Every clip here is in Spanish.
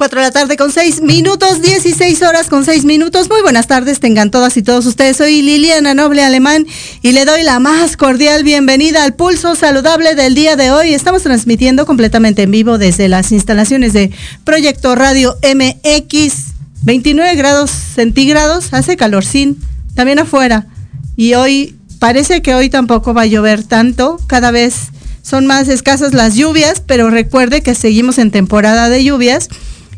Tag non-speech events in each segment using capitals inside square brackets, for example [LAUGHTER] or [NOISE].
4 de la tarde con 6 minutos, 16 horas con 6 minutos. Muy buenas tardes, tengan todas y todos ustedes. Soy Liliana Noble Alemán y le doy la más cordial bienvenida al pulso saludable del día de hoy. Estamos transmitiendo completamente en vivo desde las instalaciones de Proyecto Radio MX. 29 grados centígrados, hace calorcín, también afuera. Y hoy parece que hoy tampoco va a llover tanto, cada vez son más escasas las lluvias, pero recuerde que seguimos en temporada de lluvias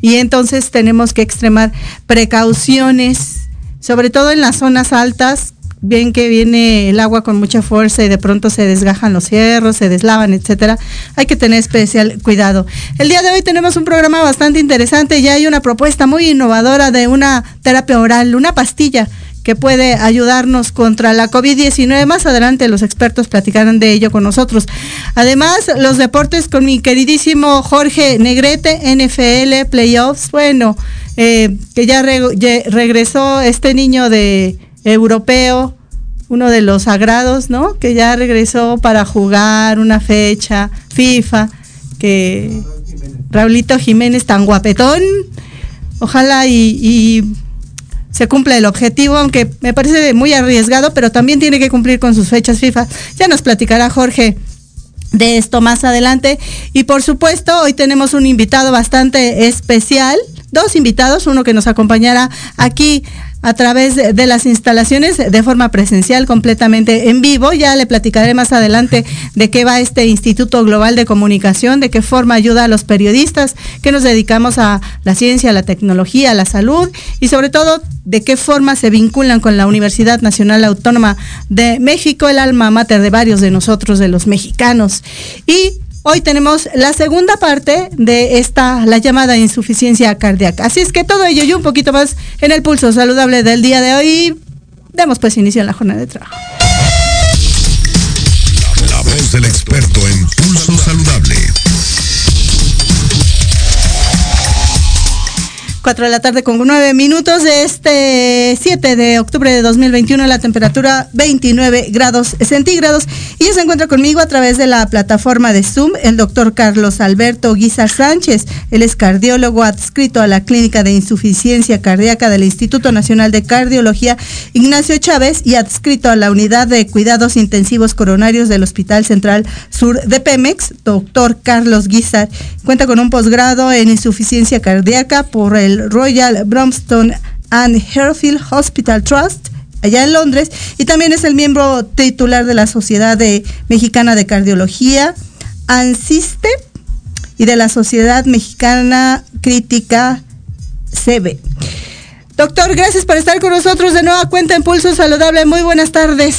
y entonces tenemos que extremar precauciones, sobre todo en las zonas altas. Ven que viene el agua con mucha fuerza y de pronto se desgajan los cierros, se deslavan, etcétera. Hay que tener especial cuidado. El día de hoy tenemos un programa bastante interesante. Ya hay una propuesta muy innovadora de una terapia oral, una pastilla que puede ayudarnos contra la COVID-19. Más adelante los expertos platicarán de ello con nosotros. Además, los deportes con mi queridísimo Jorge Negrete, NFL, playoffs. Bueno, eh, que ya regresó este niño de europeo, uno de los sagrados, ¿no? Que ya regresó para jugar una fecha, FIFA, que Raulito Jiménez tan guapetón. Ojalá y se cumple el objetivo, aunque me parece muy arriesgado, pero también tiene que cumplir con sus fechas FIFA. Ya nos platicará Jorge de esto más adelante. Y por supuesto, hoy tenemos un invitado bastante especial, dos invitados, uno que nos acompañará aquí a través de las instalaciones de forma presencial completamente en vivo. Ya le platicaré más adelante de qué va este Instituto Global de Comunicación, de qué forma ayuda a los periodistas que nos dedicamos a la ciencia, la tecnología, la salud y sobre todo de qué forma se vinculan con la Universidad Nacional Autónoma de México, el alma mater de varios de nosotros, de los mexicanos. Y Hoy tenemos la segunda parte de esta, la llamada insuficiencia cardíaca. Así es que todo ello y un poquito más en el pulso saludable del día de hoy. Demos pues inicio a la jornada de trabajo. La voz del experto en pulso saludable. 4 de la tarde con 9 minutos de este 7 de octubre de 2021, la temperatura 29 grados centígrados. Y ya se encuentra conmigo a través de la plataforma de Zoom el doctor Carlos Alberto Guizar Sánchez. Él es cardiólogo adscrito a la Clínica de Insuficiencia Cardíaca del Instituto Nacional de Cardiología Ignacio Chávez y adscrito a la Unidad de Cuidados Intensivos Coronarios del Hospital Central Sur de Pemex. Doctor Carlos Guizar cuenta con un posgrado en insuficiencia cardíaca por el Royal Bromston and Herfield Hospital Trust allá en Londres y también es el miembro titular de la Sociedad Mexicana de Cardiología, ANSISTE, y de la Sociedad Mexicana Crítica CB. Doctor, gracias por estar con nosotros de nueva cuenta en Pulso Saludable. Muy buenas tardes.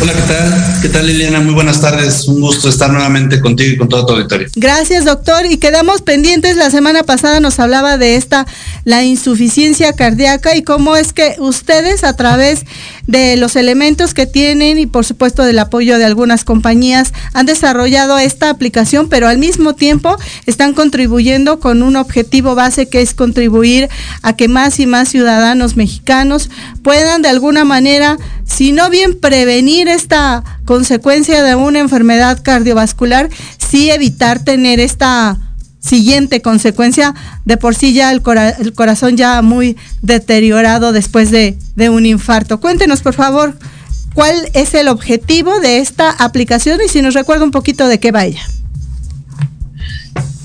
Hola, ¿qué tal? ¿Qué tal Liliana? Muy buenas tardes. Un gusto estar nuevamente contigo y con todo tu auditorio. Gracias, doctor. Y quedamos pendientes. La semana pasada nos hablaba de esta, la insuficiencia cardíaca y cómo es que ustedes a través de los elementos que tienen y por supuesto del apoyo de algunas compañías han desarrollado esta aplicación, pero al mismo tiempo están contribuyendo con un objetivo base que es contribuir a que más y más ciudadanos mexicanos puedan de alguna manera, si no bien prevenir esta consecuencia de una enfermedad cardiovascular, sí evitar tener esta siguiente consecuencia, de por sí ya el, corazón ya muy deteriorado después de, de un infarto. Cuéntenos, por favor, cuál es el objetivo de esta aplicación y si nos recuerda un poquito de qué va ella.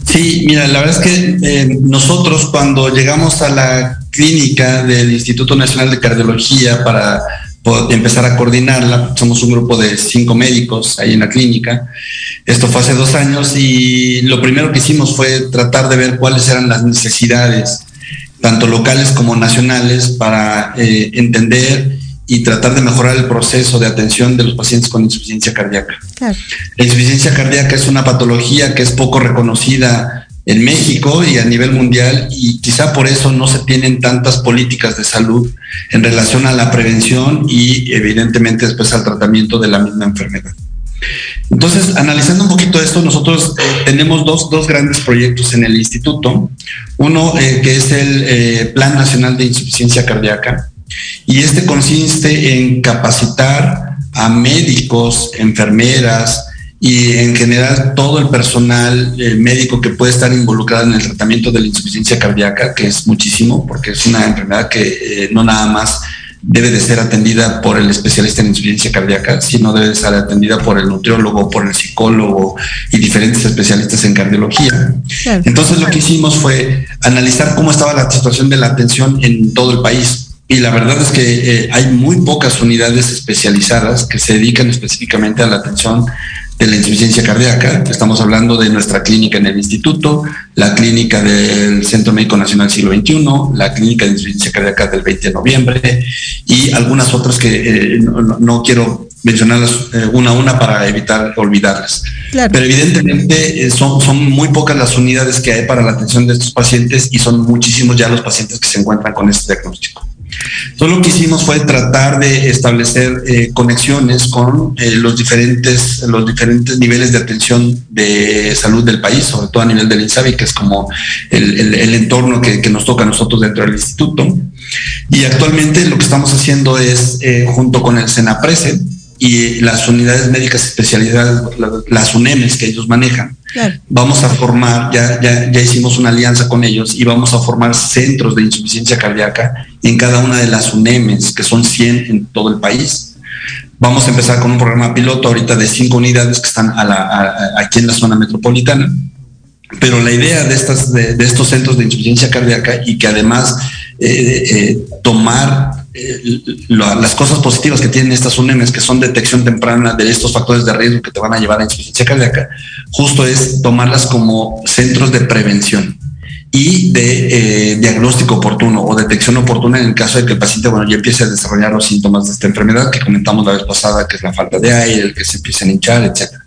Sí, mira, la verdad es que eh, nosotros cuando llegamos a la clínica del Instituto Nacional de Cardiología para empezar a coordinarla. Somos un grupo de cinco médicos ahí en la clínica. Esto fue hace dos años y lo primero que hicimos fue tratar de ver cuáles eran las necesidades, tanto locales como nacionales, para eh, entender y tratar de mejorar el proceso de atención de los pacientes con insuficiencia cardíaca. La insuficiencia cardíaca es una patología que es poco reconocida en México y a nivel mundial y quizá por eso no se tienen tantas políticas de salud en relación a la prevención y evidentemente después al tratamiento de la misma enfermedad. Entonces, analizando un poquito esto, nosotros eh, tenemos dos, dos, grandes proyectos en el instituto. Uno eh, que es el eh, Plan Nacional de Insuficiencia Cardíaca y este consiste en capacitar a médicos, enfermeras, y en general todo el personal eh, médico que puede estar involucrado en el tratamiento de la insuficiencia cardíaca, que es muchísimo, porque es una enfermedad que eh, no nada más debe de ser atendida por el especialista en insuficiencia cardíaca, sino debe ser atendida por el nutriólogo, por el psicólogo y diferentes especialistas en cardiología. Entonces lo que hicimos fue analizar cómo estaba la situación de la atención en todo el país. Y la verdad es que eh, hay muy pocas unidades especializadas que se dedican específicamente a la atención de la insuficiencia cardíaca. Estamos hablando de nuestra clínica en el instituto, la clínica del Centro Médico Nacional Siglo XXI, la clínica de insuficiencia cardíaca del 20 de noviembre y algunas otras que eh, no, quiero mencionarlas eh, una a una para evitar olvidarlas. Pero evidentemente eh, son, son muy pocas las unidades que hay para la atención de estos pacientes y son muchísimos ya los pacientes que se encuentran con este diagnóstico. Entonces lo que hicimos fue tratar de establecer eh, conexiones con eh, los, diferentes, los diferentes niveles de atención de salud del país, sobre todo a nivel del INSABI, que es como el, entorno que, nos toca a nosotros dentro del instituto. Y actualmente lo que estamos haciendo es, eh, junto con el SENAPRESE, y las unidades médicas especializadas, las UNEMES que ellos manejan. Vamos a formar, ya, ya, ya hicimos una alianza con ellos y vamos a formar centros de insuficiencia cardíaca en cada una de las UNEMES, que son 100 en todo el país. Vamos a empezar con un programa piloto ahorita de cinco unidades que están aquí en la zona metropolitana. Pero la idea de, estas, de, estos centros de insuficiencia cardíaca y que además eh, eh, tomar eh, las cosas positivas que tienen estas UNEMs, que son detección temprana de estos factores de riesgo que te van a llevar a insuficiencia cardíaca, justo es tomarlas como centros de prevención y de eh, diagnóstico oportuno o detección oportuna en el caso de que el paciente bueno, ya empiece a desarrollar los síntomas de esta enfermedad que comentamos la vez pasada, que es la falta de aire, el que se empiece a hinchar, etcétera.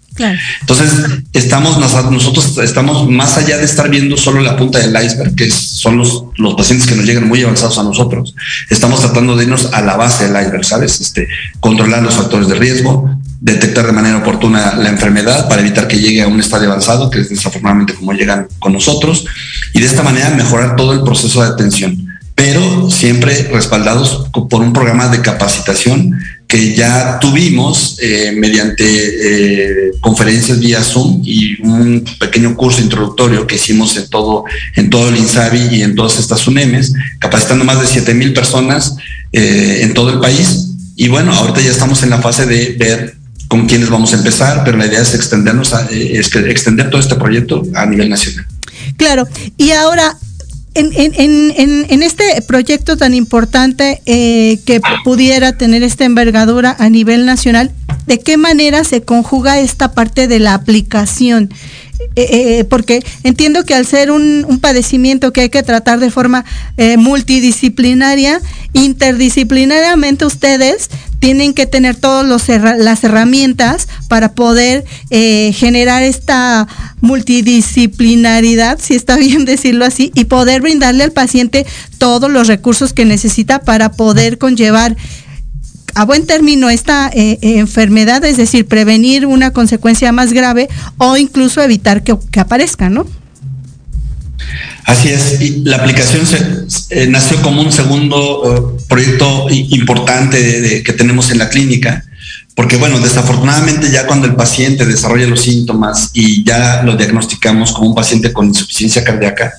Entonces, estamos nosotros estamos más allá de estar viendo solo la punta del iceberg, que son los, los pacientes que nos llegan muy avanzados a nosotros. Estamos tratando de irnos a la base del iceberg, ¿sabes? Este, controlar los factores de riesgo, detectar de manera oportuna la enfermedad para evitar que llegue a un estadio avanzado, que es desafortunadamente como llegan con nosotros, y de esta manera mejorar todo el proceso de atención pero siempre respaldados por un programa de capacitación que ya tuvimos eh, mediante eh, conferencias vía Zoom y un pequeño curso introductorio que hicimos en todo, en todo el INSABI y en todas estas UNEMES, capacitando más de 7 mil personas eh, en todo el país. Y bueno, ahorita ya estamos en la fase de ver con quiénes vamos a empezar, pero la idea es extendernos, es extender todo este proyecto a nivel nacional. Claro, y ahora en, en, en, en, este proyecto tan importante eh, que pudiera tener esta envergadura a nivel nacional, ¿de qué manera se conjuga esta parte de la aplicación? Eh, eh, porque entiendo que al ser un, un, padecimiento que hay que tratar de forma multidisciplinaria, interdisciplinariamente ustedes tienen que tener todas las herramientas para poder eh, generar esta multidisciplinaridad, si está [LAUGHS] bien decirlo así, y poder brindarle al paciente todos los recursos que necesita para poder conllevar a buen término esta eh, eh, enfermedad, es decir, prevenir una consecuencia más grave o incluso evitar que, aparezca, ¿no? Así es, la aplicación eh, nació como un segundo proyecto importante que tenemos en la clínica, porque bueno, desafortunadamente ya cuando el paciente desarrolla los síntomas y ya lo diagnosticamos como un paciente con insuficiencia cardíaca,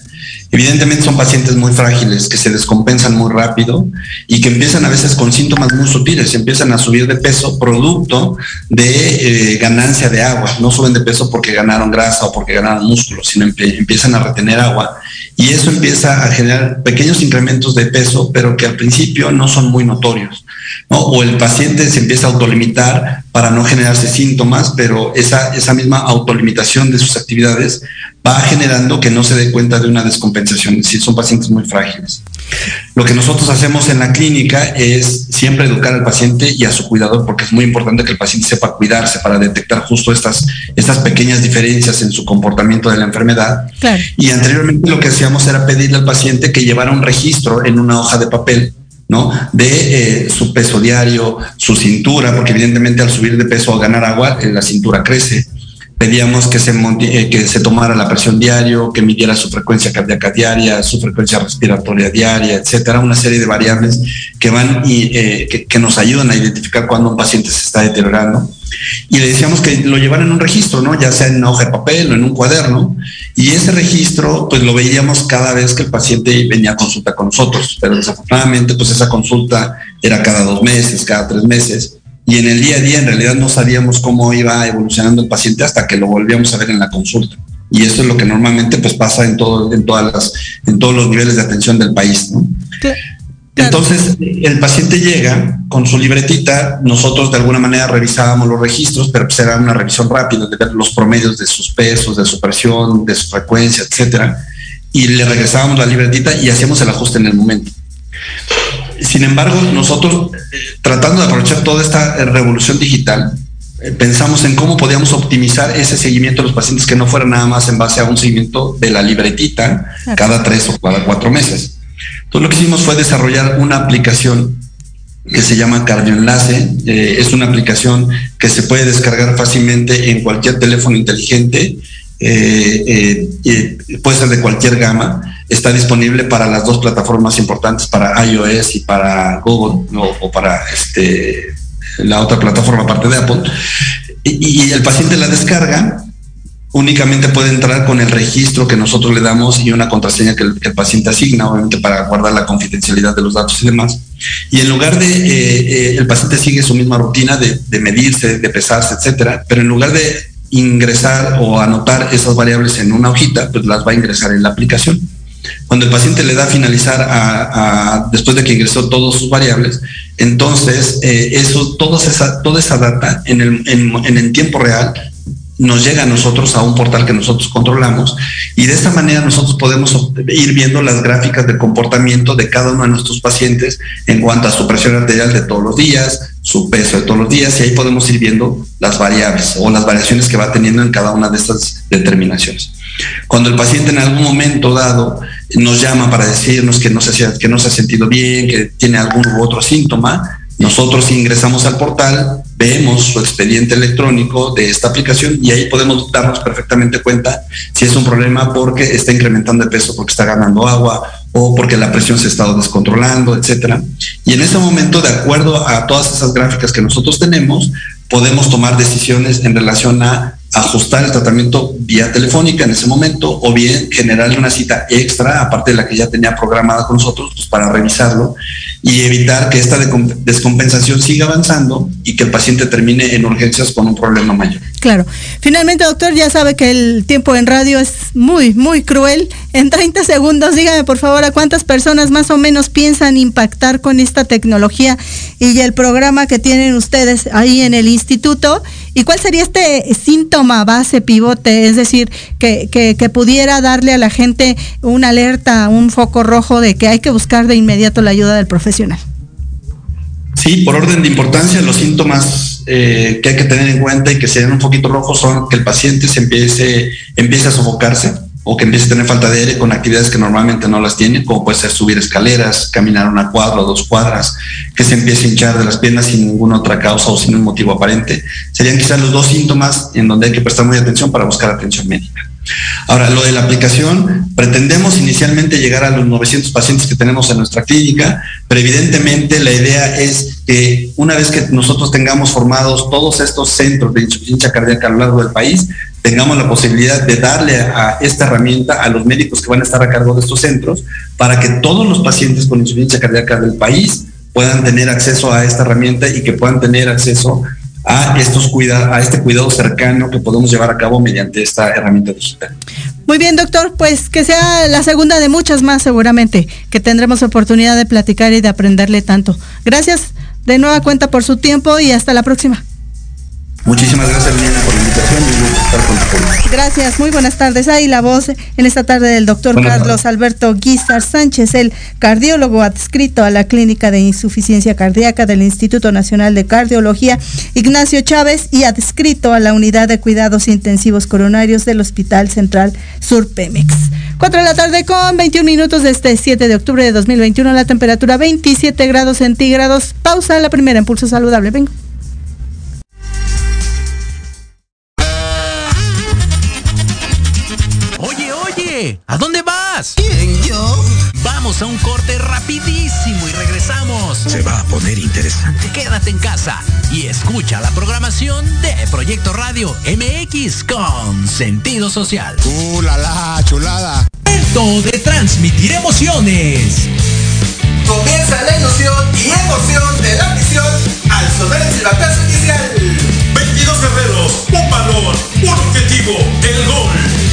Evidentemente son pacientes muy frágiles que se descompensan muy rápido y que empiezan a veces con síntomas muy sutiles, empiezan a subir de peso producto de eh, ganancia de agua. No suben de peso porque ganaron grasa o porque ganaron músculo, sino empiezan a retener agua y eso empieza a generar pequeños incrementos de peso, pero que al principio no son muy notorios. O el paciente se empieza a autolimitar para no generarse síntomas, pero esa, esa misma autolimitación de sus actividades va generando que no se dé cuenta de una descompensación, si son pacientes muy frágiles. Lo que nosotros hacemos en la clínica es siempre educar al paciente y a su cuidador, porque es muy importante que el paciente sepa cuidarse para detectar justo estas, estas pequeñas diferencias en su comportamiento de la enfermedad. Y anteriormente lo que hacíamos era pedirle al paciente que llevara un registro en una hoja de papel ¿no? De eh, su peso diario, su cintura, porque evidentemente al subir de peso o ganar agua, eh, la cintura crece pedíamos que se, eh, que se tomara la presión diario, que midiera su frecuencia cardíaca diaria, su frecuencia respiratoria diaria, etcétera, una serie de variables que van y eh, que, nos ayudan a identificar cuando un paciente se está deteriorando. Y le decíamos que lo llevaran en un registro, ¿no? Ya sea en una hoja de papel o en un cuaderno. Y ese registro, pues lo veíamos cada vez que el paciente venía a consulta con nosotros. Pero desafortunadamente, pues esa consulta era cada dos meses, cada tres meses y en el día a día en realidad no sabíamos cómo iba evolucionando el paciente hasta que lo volvíamos a ver en la consulta. Y esto es lo que normalmente pues pasa en, todo, en, todas las, en todos los niveles de atención del país. Entonces, el paciente llega con su libretita, nosotros de alguna manera revisábamos los registros, pero pues era una revisión rápida de ver los promedios de sus pesos, de su presión, de su frecuencia, etcétera, y le regresábamos la libretita y hacíamos el ajuste en el momento. Sin embargo, nosotros, eh, tratando de aprovechar toda esta eh, revolución digital, eh, pensamos en cómo podíamos optimizar ese seguimiento de los pacientes que no fuera nada más en base a un seguimiento de la libretita cada tres o cada cuatro meses. Entonces lo que hicimos fue desarrollar una aplicación que se llama Cardioenlace. es una aplicación que se puede descargar fácilmente en cualquier teléfono inteligente. puede ser de cualquier gama está disponible para las dos plataformas importantes, para iOS y para Google, o, para este, la otra plataforma aparte de Apple. Y, el paciente la descarga, únicamente puede entrar con el registro que nosotros le damos y una contraseña que el, paciente asigna, obviamente para guardar la confidencialidad de los datos y demás. Y en lugar de, eh, eh, el paciente sigue su misma rutina de, de medirse, de pesarse, etcétera, pero en lugar de ingresar o anotar esas variables en una hojita, pues las va a ingresar en la aplicación. Cuando el paciente le da a finalizar a, después de que ingresó todas sus variables, entonces eh, eso, toda esa, toda esa data en el, en, el tiempo real nos llega a nosotros a un portal que nosotros controlamos y de esta manera nosotros podemos ir viendo las gráficas de comportamiento de cada uno de nuestros pacientes en cuanto a su presión arterial de todos los días, su peso de todos los días y ahí podemos ir viendo las variables o las variaciones que va teniendo en cada una de estas determinaciones. Cuando el paciente en algún momento dado nos llama para decirnos que no se, que no se ha sentido bien, que tiene algún u otro síntoma, nosotros ingresamos al portal, vemos su expediente electrónico de esta aplicación y ahí podemos darnos perfectamente cuenta si es un problema porque está incrementando el peso, porque está ganando agua o porque la presión se ha estado descontrolando, etcétera. Y en ese momento, de acuerdo a todas esas gráficas que nosotros tenemos, podemos tomar decisiones en relación a ajustar el tratamiento vía telefónica en ese momento o bien generarle una cita extra, aparte de la que ya tenía programada con nosotros, pues, para revisarlo y evitar que esta descompensación siga avanzando y que el paciente termine en urgencias con un problema mayor. Claro. Finalmente, doctor, ya sabe que el tiempo en radio es muy, muy cruel. En 30 segundos, dígame por favor a cuántas personas más o menos piensan impactar con esta tecnología y el programa que tienen ustedes ahí en el instituto. ¿Y cuál sería este síntoma base pivote? Es decir, que, que, pudiera darle a la gente una alerta, un foco rojo de que hay que buscar de inmediato la ayuda del profesional. Sí, por orden de importancia, los síntomas eh, que hay que tener en cuenta y que sean un poquito rojos son que el paciente se empiece, empiece a sofocarse o que empiece a tener falta de aire con actividades que normalmente no las tiene, como puede ser subir escaleras, caminar una cuadra o dos cuadras, que se empiece a hinchar de las piernas sin ninguna otra causa o sin un motivo aparente. Serían quizás los dos síntomas en donde hay que prestar muy atención para buscar atención médica. Ahora, lo de la aplicación, pretendemos inicialmente llegar a los 900 pacientes que tenemos en nuestra clínica, pero evidentemente la idea es que una vez que nosotros tengamos formados todos estos centros de insuficiencia cardíaca a lo largo del país, tengamos la posibilidad de darle a esta herramienta a los médicos que van a estar a cargo de estos centros para que todos los pacientes con insuficiencia cardíaca del país puedan tener acceso a esta herramienta y que puedan tener acceso a estos cuida a este cuidado cercano que podemos llevar a cabo mediante esta herramienta digital. Muy bien, doctor, pues que sea la segunda de muchas más seguramente, que tendremos oportunidad de platicar y de aprenderle tanto. Gracias de nueva cuenta por su tiempo y hasta la próxima. Muchísimas gracias, Liliana, por la invitación y estar con Gracias, muy buenas tardes. Ahí la voz en esta tarde del doctor Carlos Alberto Guizar Sánchez, el cardiólogo adscrito a la Clínica de Insuficiencia Cardíaca del Instituto Nacional de Cardiología, Ignacio Chávez, y adscrito a la Unidad de Cuidados Intensivos Coronarios del Hospital Central Sur Pemex. 4 de la tarde con 21 minutos de este 7 de octubre de 2021, la temperatura 27 grados centígrados. Pausa, la primera impulso saludable. Vengo. ¿A dónde vas? ¿Quién, yo? Vamos a un corte rapidísimo y regresamos. Se va a poner interesante. Quédate en casa y escucha la programación de Proyecto Radio MX con sentido social. ¡Uh, la, la chulada! Momento de transmitir emociones. Comienza la ilusión y emoción de la misión al sonar el silbatazo inicial. 22 guerreros, un balón, un objetivo, el gol.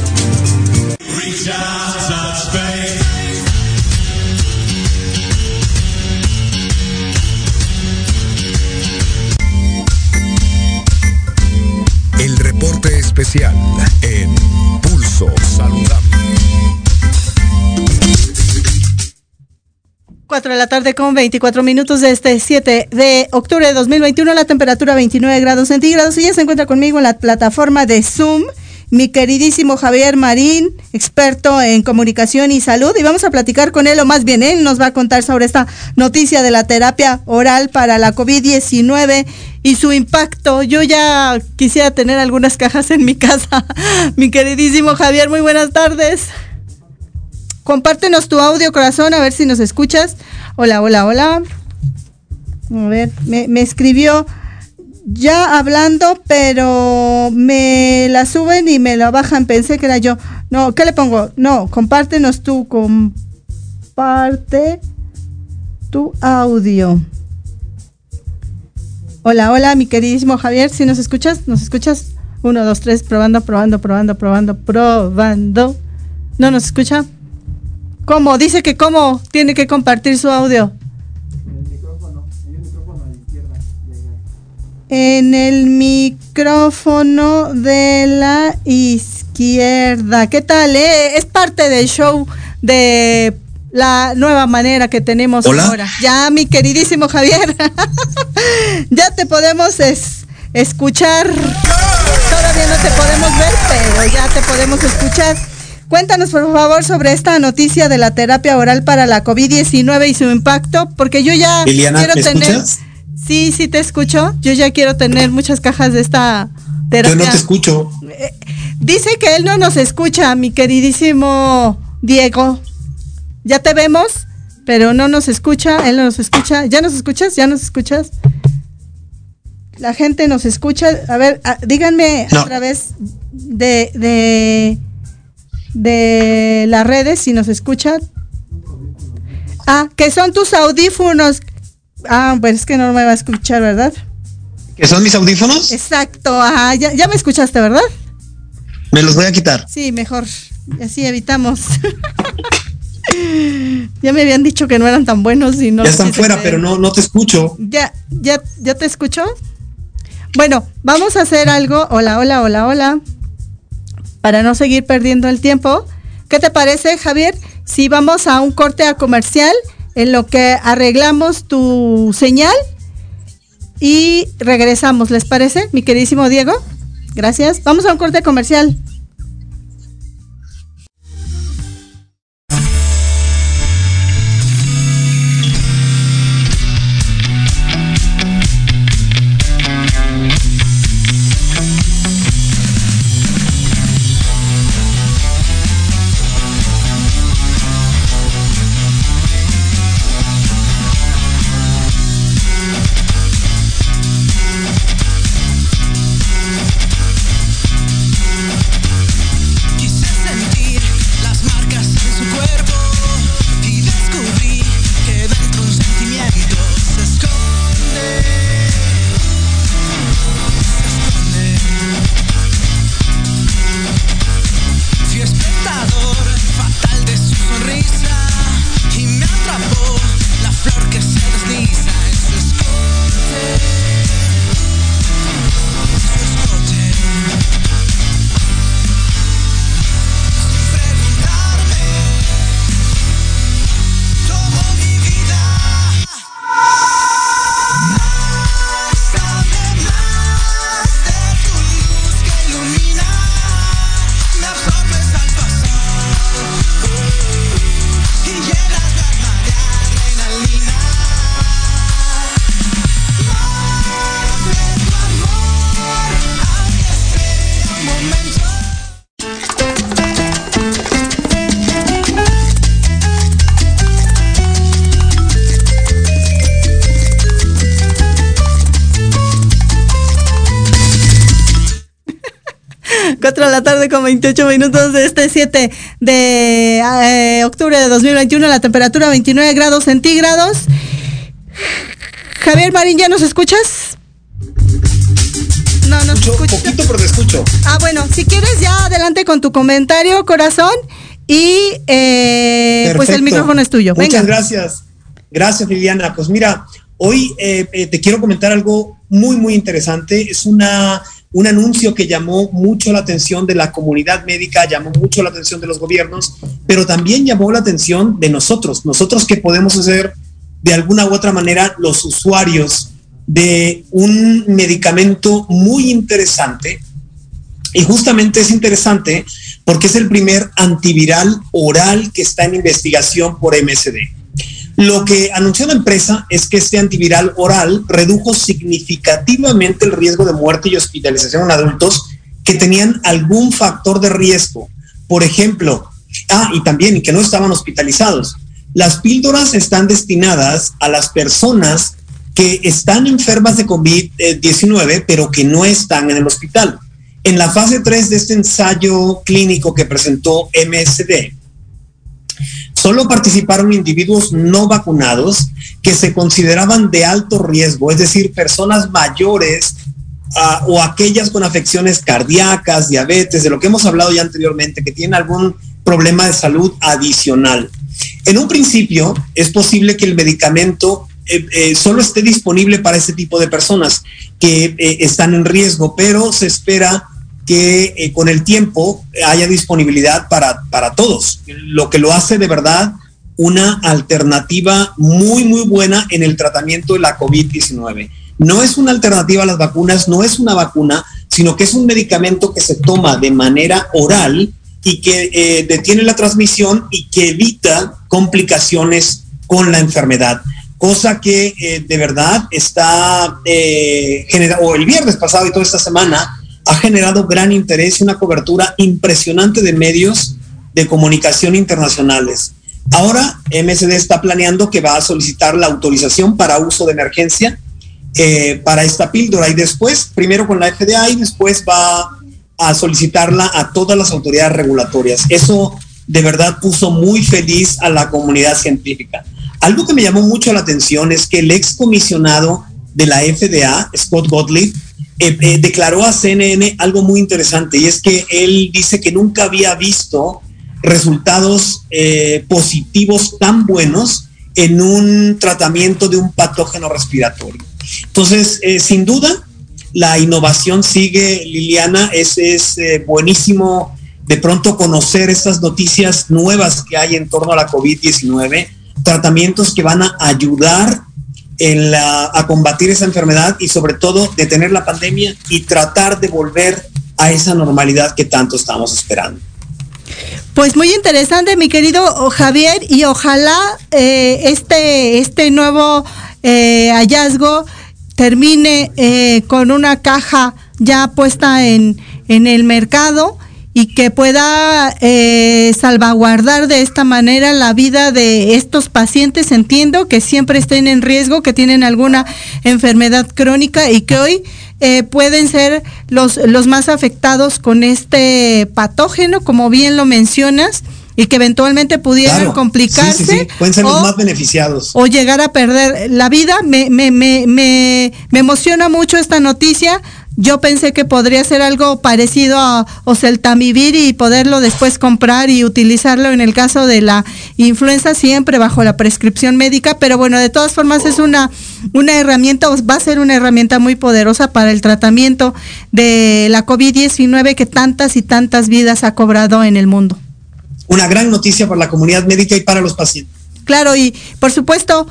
El reporte especial en Pulso Saludable. 4 de la tarde con 24 minutos de este 7 de octubre de 2021, la temperatura 29 grados centígrados y ya se encuentra conmigo en la plataforma de Zoom mi queridísimo Javier Marín, experto en comunicación y salud, y vamos a platicar con él, o más bien él nos va a contar sobre esta noticia de la terapia oral para la COVID-19 y su impacto. Yo ya quisiera tener algunas cajas en mi casa. [LAUGHS] mi queridísimo Javier, muy buenas tardes. Compártenos tu audio, corazón, a ver si nos escuchas. Hola, hola, hola. A ver, me, me escribió ya hablando, pero me la suben y me la bajan. Pensé que era yo. No, ¿qué le pongo? No, compártenos tú, comparte tu audio. Hola, hola, mi queridísimo Javier, si nos escuchas, ¿nos escuchas? Uno, dos, tres, probando, probando, probando, probando, probando. ¿No nos escucha? ¿Cómo? Dice que cómo tiene que compartir su audio. En el micrófono de la izquierda. ¿Qué tal? Eh? Es parte del show de la nueva manera que tenemos ahora. Ya, mi queridísimo Javier, [LAUGHS] ya te podemos escuchar. Todavía no te podemos ver, pero ya te podemos escuchar. Cuéntanos, por favor, sobre esta noticia de la terapia oral para la COVID-19 y su impacto, porque yo ya quiero tener. Sí, sí te escucho. Yo ya quiero tener muchas cajas de esta terapia. Yo no te escucho. Eh, dice que él no nos escucha, mi queridísimo Diego. Ya te vemos, pero no nos escucha, él no nos escucha. ¿Ya nos escuchas? ¿Ya nos escuchas? La gente nos escucha. A ver, ah, díganme a través de, de, de las redes si nos escuchan. Ah, que son tus audífonos. Ah, pues es que no me va a escuchar, ¿verdad? ¿Que son mis audífonos? Exacto, ajá. Ya, ya me escuchaste, ¿verdad? Me los voy a quitar. Sí, mejor. Así evitamos. [LAUGHS] ya me habían dicho que no eran tan buenos y no. Ya están fuera, pero no, no te escucho. Ya, ya, ya te escucho. Bueno, vamos a hacer algo. Hola, hola, hola, hola. Para no seguir perdiendo el tiempo. ¿Qué te parece, Javier? Si vamos a un corte a comercial en lo que arreglamos tu señal y regresamos, ¿les parece, mi queridísimo Diego? Gracias. Vamos a un corte comercial. La tarde con 28 minutos de este 7 de eh, octubre de 2021, la temperatura 29 grados centígrados. Javier Marín, ¿ya nos escuchas? No, no escucho. Poquito, pero te escucho. Ah, bueno, si quieres ya adelante con tu comentario, corazón. Y eh, pues el micrófono es tuyo. Muchas gracias. Gracias, Liliana. Pues mira, hoy eh, te quiero comentar algo muy, muy interesante. Es una un anuncio que llamó mucho la atención de la comunidad médica, llamó mucho la atención de los gobiernos, pero también llamó la atención de nosotros, nosotros que podemos ser de alguna u otra manera los usuarios de un medicamento muy interesante. Y justamente es interesante porque es el primer antiviral oral que está en investigación por MSD. Lo que anunció la empresa es que este antiviral oral redujo significativamente el riesgo de muerte y hospitalización en adultos que tenían algún factor de riesgo. Por ejemplo, ah, y también que no estaban hospitalizados. Las píldoras están destinadas a las personas que están enfermas de COVID-19, pero que no están en el hospital. En la fase 3 de este ensayo clínico que presentó MSD, solo participaron individuos no vacunados que se consideraban de alto riesgo, es decir, personas mayores uh, o aquellas con afecciones cardíacas, diabetes, de lo que hemos hablado ya anteriormente, que tienen algún problema de salud adicional. En un principio, es posible que el medicamento eh, eh, solo esté disponible para este tipo de personas que eh, están en riesgo, pero se espera que eh, con el tiempo haya disponibilidad para, para todos, lo que lo hace de verdad una alternativa muy, muy buena en el tratamiento de la COVID-19. No es una alternativa a las vacunas, no es una vacuna, sino que es un medicamento que se toma de manera oral y que eh, detiene la transmisión y que evita complicaciones con la enfermedad. Cosa que eh, de verdad está eh, o el viernes pasado y toda esta semana, ha generado gran interés y una cobertura impresionante de medios de comunicación internacionales. Ahora MSD está planeando que va a solicitar la autorización para uso de emergencia eh, para esta píldora y después, primero con la FDA y después va a solicitarla a todas las autoridades regulatorias. Eso de verdad puso muy feliz a la comunidad científica. Algo que me llamó mucho la atención es que el ex comisionado de la FDA, Scott Gottlieb, eh, eh, declaró a CNN algo muy interesante y es que él dice que nunca había visto resultados eh, positivos tan buenos en un tratamiento de un patógeno respiratorio. Entonces, sin duda, la innovación sigue, Liliana, es, es buenísimo de pronto conocer estas noticias nuevas que hay en torno a la COVID-19, tratamientos que van a ayudar en la, a combatir esa enfermedad y sobre todo detener la pandemia y tratar de volver a esa normalidad que tanto estamos esperando. Pues muy interesante, mi querido Javier, y ojalá eh, este, este nuevo eh, hallazgo termine eh, con una caja ya puesta en, en el mercado y que pueda eh, salvaguardar de esta manera la vida de estos pacientes. Entiendo que siempre estén en riesgo, que tienen alguna enfermedad crónica y que hoy eh, pueden ser los, los más afectados con este patógeno, como bien lo mencionas y que eventualmente pudieran Claro. complicarse. Sí, sí, sí. Pueden ser los más beneficiados. o llegar a perder la vida. Me, me, me, me, me emociona mucho esta noticia. Yo pensé que podría ser algo parecido a oseltamivir y poderlo después comprar y utilizarlo en el caso de la influenza siempre bajo la prescripción médica, pero bueno, de todas formas es una, una herramienta, va a ser una herramienta muy poderosa para el tratamiento de la COVID-19 que tantas y tantas vidas ha cobrado en el mundo. Una gran noticia para la comunidad médica y para los pacientes. Claro, y por supuesto,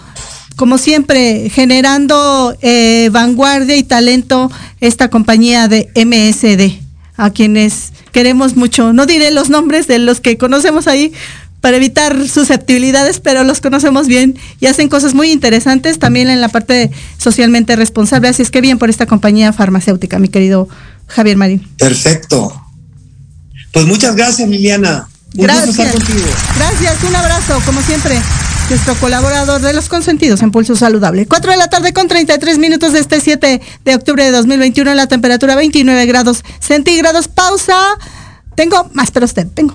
como siempre, generando eh, vanguardia y talento esta compañía de MSD, a quienes queremos mucho. No diré los nombres de los que conocemos ahí para evitar susceptibilidades, pero los conocemos bien y hacen cosas muy interesantes también en la parte socialmente responsable. Así es que bien por esta compañía farmacéutica, mi querido Javier Marín. Perfecto. Pues muchas gracias, Liliana. Un gusto estar Gracias. contigo. Gracias, un abrazo, como siempre, nuestro colaborador de los consentidos en Pulso Saludable. 4 de la tarde con 33 minutos de este 7 de octubre de 2021, la temperatura 29 grados centígrados. Pausa. Tengo más, pero usted, tengo.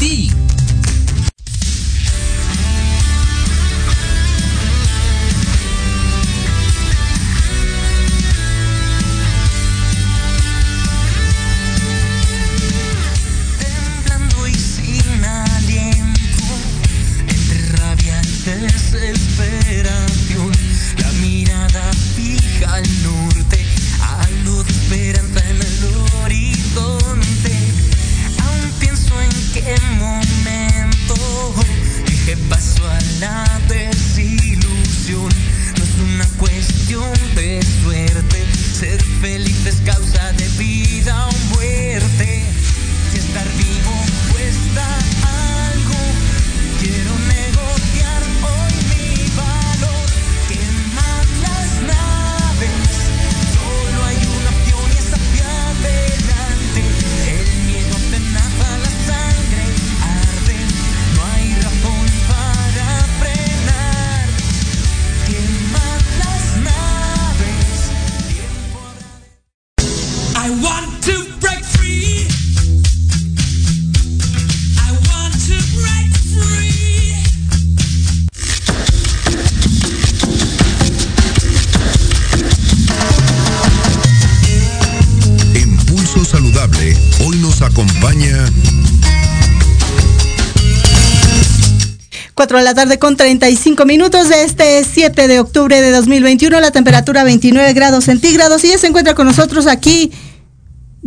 4 de la tarde con 35 minutos de este 7 de octubre de 2021, la temperatura 29 grados centígrados. Y ya se encuentra con nosotros aquí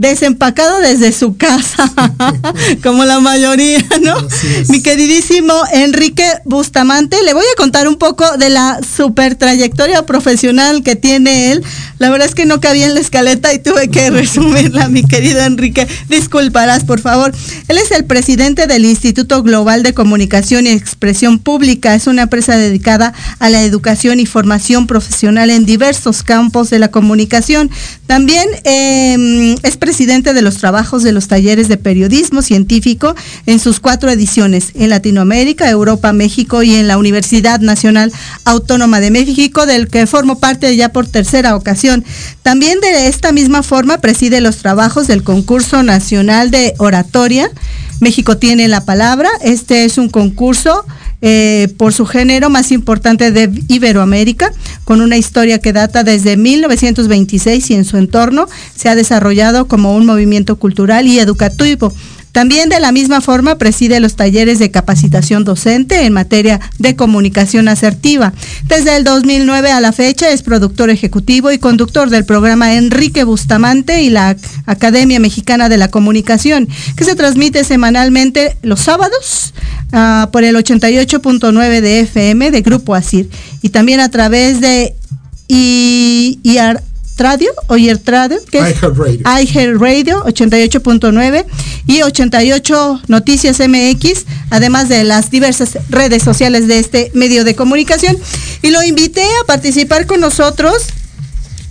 desempacado desde su casa, [LAUGHS] como la mayoría, ¿no? Mi queridísimo Enrique Bustamante, le voy a contar un poco de la super trayectoria profesional que tiene él. La verdad es que no cabía en la escaleta y tuve que [LAUGHS] resumirla, mi querido Enrique. Disculparás, por favor. Él es el presidente del Instituto Global de Comunicación y Expresión Pública. Es una empresa dedicada a la educación y formación profesional en diversos campos de la comunicación. También eh, es presidente de los trabajos de los talleres de periodismo científico en sus cuatro ediciones, en Latinoamérica, Europa, México y en la Universidad Nacional Autónoma de México, del que formo parte ya por tercera ocasión. También de esta misma forma preside los trabajos del concurso nacional de oratoria. México tiene la palabra. Este es un concurso eh, por su género más importante de Iberoamérica, con una historia que data desde 1926 y en su entorno se ha desarrollado como un movimiento cultural y educativo. También de la misma forma preside los talleres de capacitación docente en materia de comunicación asertiva. Desde el 2009 a la fecha es productor ejecutivo y conductor del programa Enrique Bustamante y la Academia Mexicana de la Comunicación, que se transmite semanalmente los sábados uh, por el 88.9 de FM de Grupo ASIR y también a través de y Radio, Oyer Radio, que es iHeart Radio 88.9 y 88 Noticias MX, además de las diversas redes sociales de este medio de comunicación. Y lo invité a participar con nosotros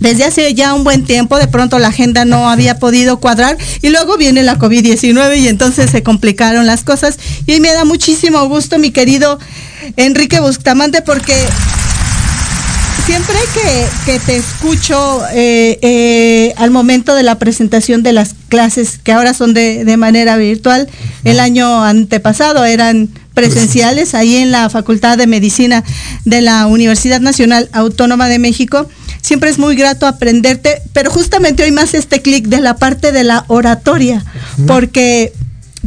desde hace ya un buen tiempo, de pronto la agenda no había podido cuadrar y luego viene la COVID-19 y entonces se complicaron las cosas. Y me da muchísimo gusto, mi querido Enrique Bustamante, porque siempre que, que, te escucho eh, eh, al momento de la presentación de las clases, que ahora son de, de manera virtual, el año antepasado eran presenciales ahí en la Facultad de Medicina de la Universidad Nacional Autónoma de México. Siempre es muy grato aprenderte, pero justamente hoy más este clic de la parte de la oratoria, porque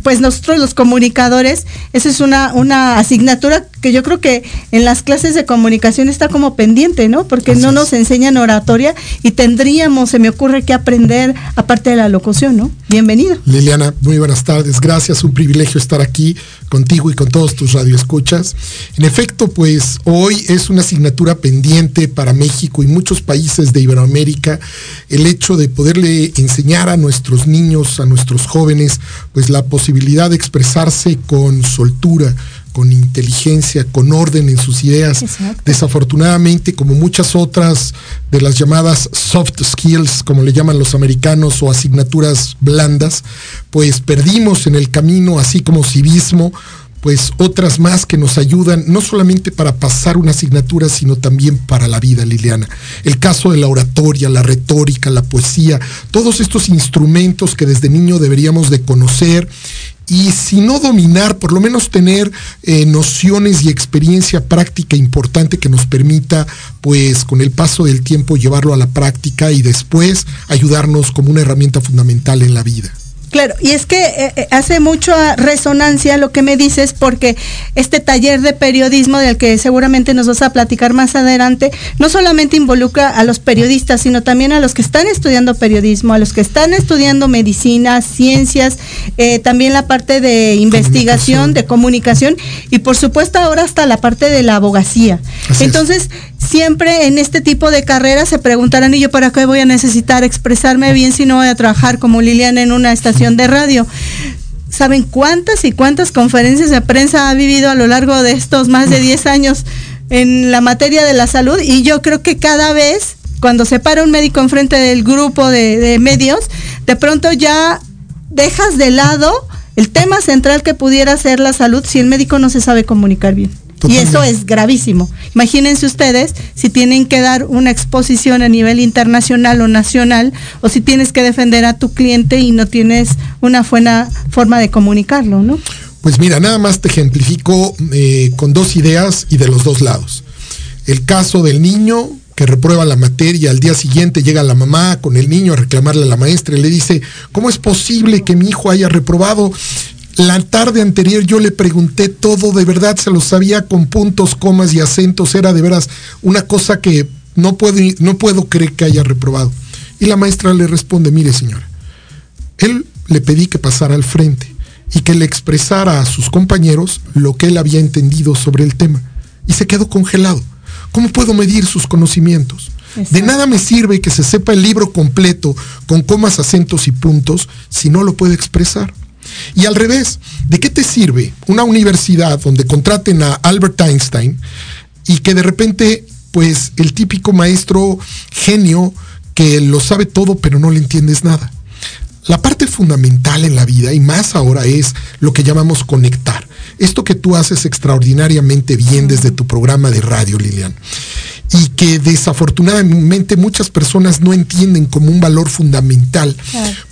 pues nosotros los comunicadores, esa es una, una asignatura que yo creo que en las clases de comunicación está como pendiente, ¿no? Porque Así no nos enseñan oratoria y tendríamos, se me ocurre, que aprender aparte de la locución, ¿no? Bienvenido. Liliana, muy buenas tardes. Gracias, un privilegio estar aquí contigo y con todos tus radioescuchas. En efecto, pues hoy es una asignatura pendiente para México y muchos países de Iberoamérica el hecho de poderle enseñar a nuestros niños, a nuestros jóvenes, pues la posibilidad de expresarse con soltura, con inteligencia, con orden en sus ideas. Exacto. Desafortunadamente, como muchas otras de las llamadas soft skills, como le llaman los americanos, o asignaturas blandas, pues perdimos en el camino, así como civismo, pues otras más que nos ayudan no solamente para pasar una asignatura, sino también para la vida, Liliana. El caso de la oratoria, la retórica, la poesía, todos estos instrumentos que desde niño deberíamos de conocer y si no dominar, por lo menos tener eh, nociones y experiencia práctica importante que nos permita, pues con el paso del tiempo, llevarlo a la práctica y después ayudarnos como una herramienta fundamental en la vida. Claro, y es que eh, hace mucha resonancia lo que me dices porque este taller de periodismo del que seguramente nos vas a platicar más adelante, no solamente involucra a los periodistas, sino también a los que están estudiando periodismo, a los que están estudiando medicina, ciencias, eh, también la parte de investigación, comunicación. de comunicación y por supuesto ahora hasta la parte de la abogacía. Así Entonces, es. siempre en este tipo de carreras se preguntarán, ¿y yo para qué voy a necesitar expresarme bien si no voy a trabajar como Liliana en una estación? De radio. ¿Saben cuántas y cuántas conferencias de prensa ha vivido a lo largo de estos más de 10 años en la materia de la salud? Y yo creo que cada vez, cuando se para un médico enfrente del grupo de, de medios, de pronto ya dejas de lado el tema central que pudiera ser la salud si el médico no se sabe comunicar bien. Totalmente. Y eso es gravísimo. Imagínense ustedes si tienen que dar una exposición a nivel internacional o nacional o si tienes que defender a tu cliente y no tienes una buena forma de comunicarlo, ¿no? Pues mira, nada más te ejemplifico eh, con dos ideas y de los dos lados. El caso del niño que reprueba la materia, al día siguiente llega la mamá con el niño a reclamarle a la maestra y le dice, ¿cómo es posible que mi hijo haya reprobado? La tarde anterior yo le pregunté todo, de verdad se lo sabía con puntos, comas y acentos, era de veras una cosa que no puedo, no puedo creer que haya reprobado. Y la maestra le responde, mire señora, él le pedí que pasara al frente y que le expresara a sus compañeros lo que él había entendido sobre el tema. Y se quedó congelado. ¿Cómo puedo medir sus conocimientos? De nada me sirve que se sepa el libro completo con comas, acentos y puntos si no lo puede expresar. Y al revés, ¿de qué te sirve una universidad donde contraten a Albert Einstein y que de repente, pues el típico maestro genio que lo sabe todo pero no le entiendes nada? La parte fundamental en la vida, y más ahora, es lo que llamamos conectar. Esto que tú haces extraordinariamente bien desde tu programa de radio, Lilian y que desafortunadamente muchas personas no entienden como un valor fundamental,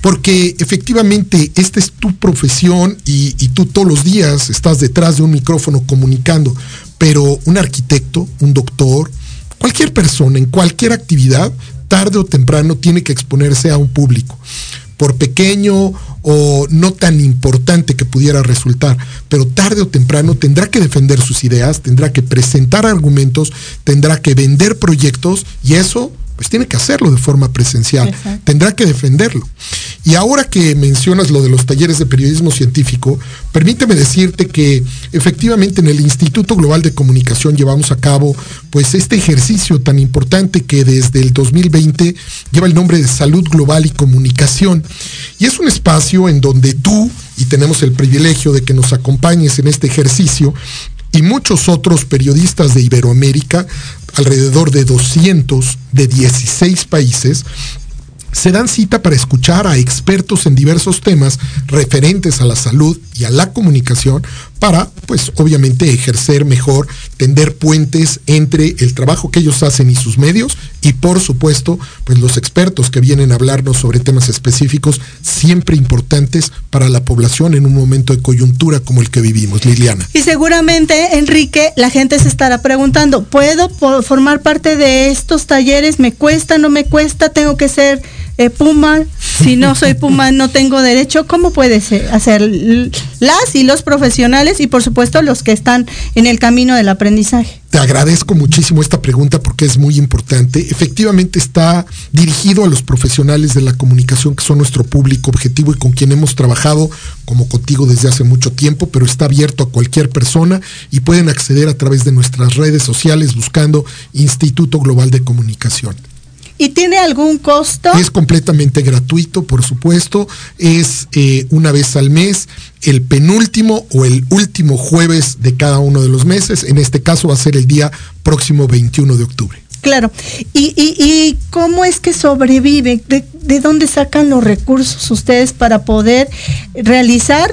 porque efectivamente esta es tu profesión y, tú todos los días estás detrás de un micrófono comunicando, pero un arquitecto, un doctor, cualquier persona en cualquier actividad, tarde o temprano tiene que exponerse a un público por pequeño o no tan importante que pudiera resultar, pero tarde o temprano tendrá que defender sus ideas, tendrá que presentar argumentos, tendrá que vender proyectos y eso pues tiene que hacerlo de forma presencial, tendrá que defenderlo. Y ahora que mencionas lo de los talleres de periodismo científico, permíteme decirte que efectivamente en el Instituto Global de Comunicación llevamos a cabo pues este ejercicio tan importante que desde el 2020 lleva el nombre de Salud Global y Comunicación. Y es un espacio en donde tú, y tenemos el privilegio de que nos acompañes en este ejercicio, y muchos otros periodistas de Iberoamérica alrededor de 200 de 16 países se dan cita para escuchar a expertos en diversos temas referentes a la salud y a la comunicación para, pues obviamente, ejercer mejor, tender puentes entre el trabajo que ellos hacen y sus medios y, por supuesto, pues los expertos que vienen a hablarnos sobre temas específicos siempre importantes para la población en un momento de coyuntura como el que vivimos. Liliana. Y seguramente, Enrique, la gente se estará preguntando, ¿puedo formar parte de estos talleres? ¿Me cuesta, no me cuesta? ¿Tengo que ser eh, Puma, si no soy Puma no tengo derecho, ¿cómo puede hacer las y los profesionales y por supuesto los que están en el camino del aprendizaje? Te agradezco muchísimo esta pregunta porque es muy importante. Efectivamente está dirigido a los profesionales de la comunicación que son nuestro público objetivo y con quien hemos trabajado como contigo desde hace mucho tiempo, pero está abierto a cualquier persona y pueden acceder a través de nuestras redes sociales buscando Instituto Global de Comunicación. ¿Y tiene algún costo? Es completamente gratuito, por supuesto. Es eh, una vez al mes, el penúltimo o el último jueves de cada uno de los meses. En este caso va a ser el día próximo 21 de octubre. Claro. ¿Y, cómo es que sobrevive? ¿De dónde sacan los recursos ustedes para poder realizar?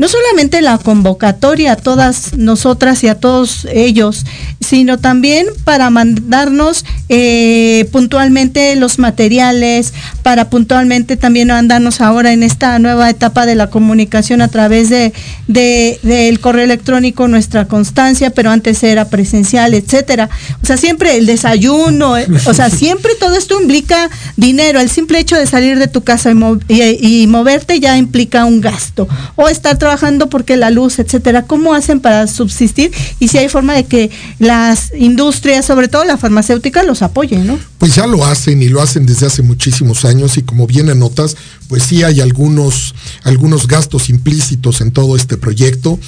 No solamente la convocatoria a todas nosotras y a todos ellos, sino también para mandarnos eh, puntualmente los materiales, para puntualmente también mandarnos ahora en esta nueva etapa de la comunicación a través de, del correo electrónico nuestra constancia, pero antes era presencial, etcétera. O sea, siempre el desayuno, eh, o sea, siempre todo esto implica dinero. El simple hecho de salir de tu casa y, moverte ya implica un gasto. O estar trabajando porque la luz, etcétera, ¿cómo hacen para subsistir? Y si hay forma de que las industrias, sobre todo la farmacéutica, los apoyen, ¿no? Pues ya lo hacen y lo hacen desde hace muchísimos años y como bien anotas, pues sí hay algunos, algunos gastos implícitos en todo este proyecto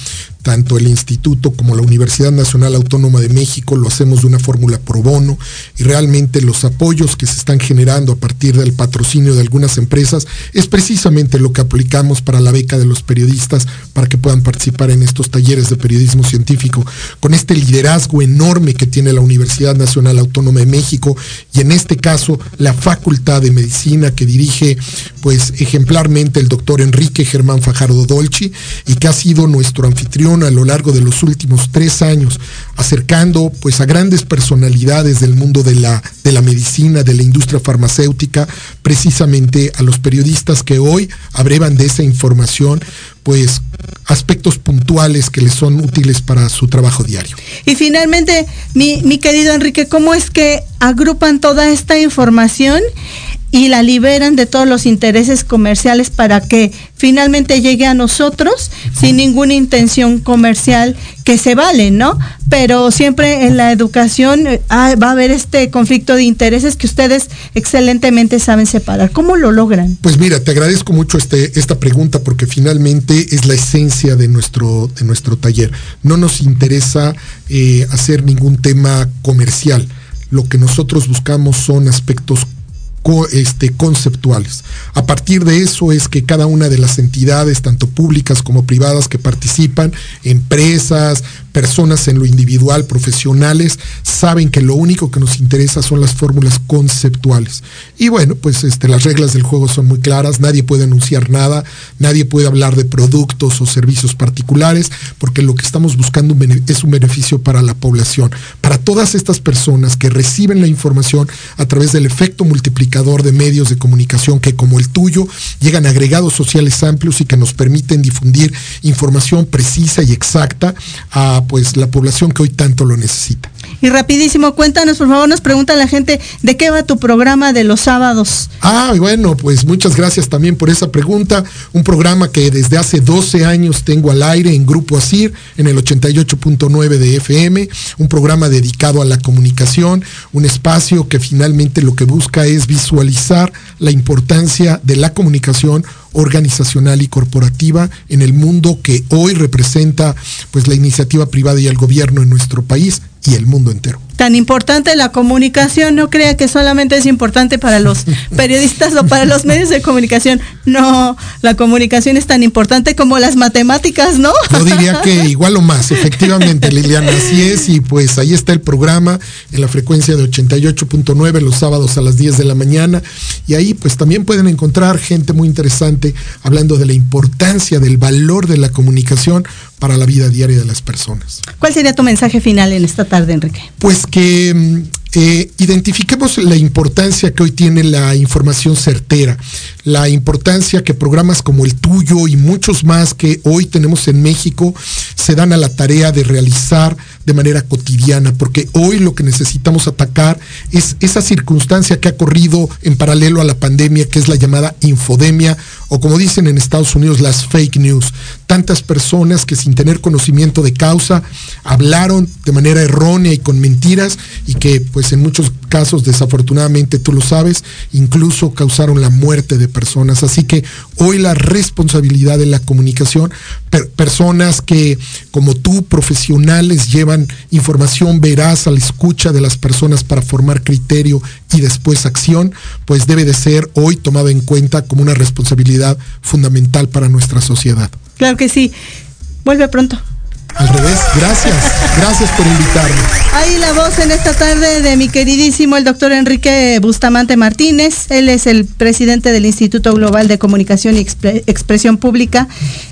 tanto el instituto como la Universidad Nacional Autónoma de México lo hacemos de una fórmula pro bono y realmente los apoyos que se están generando a partir del patrocinio de algunas empresas es precisamente lo que aplicamos para la beca de los periodistas para que puedan participar en estos talleres de periodismo científico. Con este liderazgo enorme que tiene la Universidad Nacional Autónoma de México y en este caso la Facultad de Medicina que dirige pues ejemplarmente el doctor Enrique Germán Fajardo Dolci y que ha sido nuestro anfitrión a lo largo de los últimos tres años, acercando pues a grandes personalidades del mundo de la, de la medicina, de la industria farmacéutica, precisamente a los periodistas que hoy abrevan de esa información, pues aspectos puntuales que les son útiles para su trabajo diario. Y finalmente, mi, mi querido Enrique, ¿cómo es que agrupan toda esta información y la liberan de todos los intereses comerciales para que finalmente llegue a nosotros sin ninguna intención comercial que se vale, ¿no? Pero siempre en la educación eh, ah, va a haber este conflicto de intereses que ustedes excelentemente saben separar. ¿Cómo lo logran? Pues mira, te agradezco mucho este, esta pregunta porque finalmente es la esencia de nuestro, de nuestro taller. No nos interesa eh, hacer ningún tema comercial. Lo que nosotros buscamos son aspectos este, conceptuales. A partir de eso es que cada una de las entidades, tanto públicas como privadas que participan, empresas, personas en lo individual, profesionales, saben que lo único que nos interesa son las fórmulas conceptuales. Y bueno, pues este, las reglas del juego son muy claras, nadie puede anunciar nada, nadie puede hablar de productos o servicios particulares, porque lo que estamos buscando es un beneficio para la población, para todas estas personas que reciben la información a través del efecto multiplicador de medios de comunicación que como el tuyo llegan agregados sociales amplios y que nos permiten difundir información precisa y exacta a pues la población que hoy tanto lo necesita. Y rapidísimo, cuéntanos, por favor, nos pregunta la gente, ¿de qué va tu programa de los sábados? Ah, bueno, pues muchas gracias también por esa pregunta. Un programa que desde hace 12 años tengo al aire en Grupo ASIR, en el 88.9 de FM, un programa dedicado a la comunicación, un espacio que finalmente lo que busca es visualizar la importancia de la comunicación organizacional y corporativa en el mundo que hoy representa pues la iniciativa privada y el gobierno en nuestro país y el mundo entero tan importante la comunicación, no crea que solamente es importante para los [LAUGHS] periodistas o para los medios de comunicación. No, la comunicación es tan importante como las matemáticas, ¿no? Yo diría que [LAUGHS] igual o más, efectivamente, Liliana, así es, y pues ahí está el programa en la frecuencia de 88.9 los sábados a las 10 de la mañana, y ahí pues también pueden encontrar gente muy interesante hablando de la importancia, del valor de la comunicación para la vida diaria de las personas. ¿Cuál sería tu mensaje final en esta tarde, Enrique? Pues que mm, eh, identifiquemos la importancia que hoy tiene la información certera, la importancia que programas como el tuyo y muchos más que hoy tenemos en México se dan a la tarea de realizar de manera cotidiana, porque hoy lo que necesitamos atacar es esa circunstancia que ha corrido en paralelo a la pandemia, que es la llamada infodemia, o como dicen en Estados Unidos, las fake news. Tantas personas que sin tener conocimiento de causa hablaron de manera errónea y con mentiras y que pues en muchos casos desafortunadamente tú lo sabes, incluso causaron la muerte de personas. Así que hoy la responsabilidad de la comunicación, personas que como tú, profesionales, llevan información veraz a la escucha de las personas para formar criterio y después acción, pues debe de ser hoy tomado en cuenta como una responsabilidad fundamental para nuestra sociedad. Claro que sí. Vuelve pronto. Al revés, gracias, gracias por invitarme. Ahí la voz en esta tarde de mi queridísimo el doctor Enrique Bustamante Martínez. Él es el presidente del Instituto Global de Comunicación y Expresión Pública,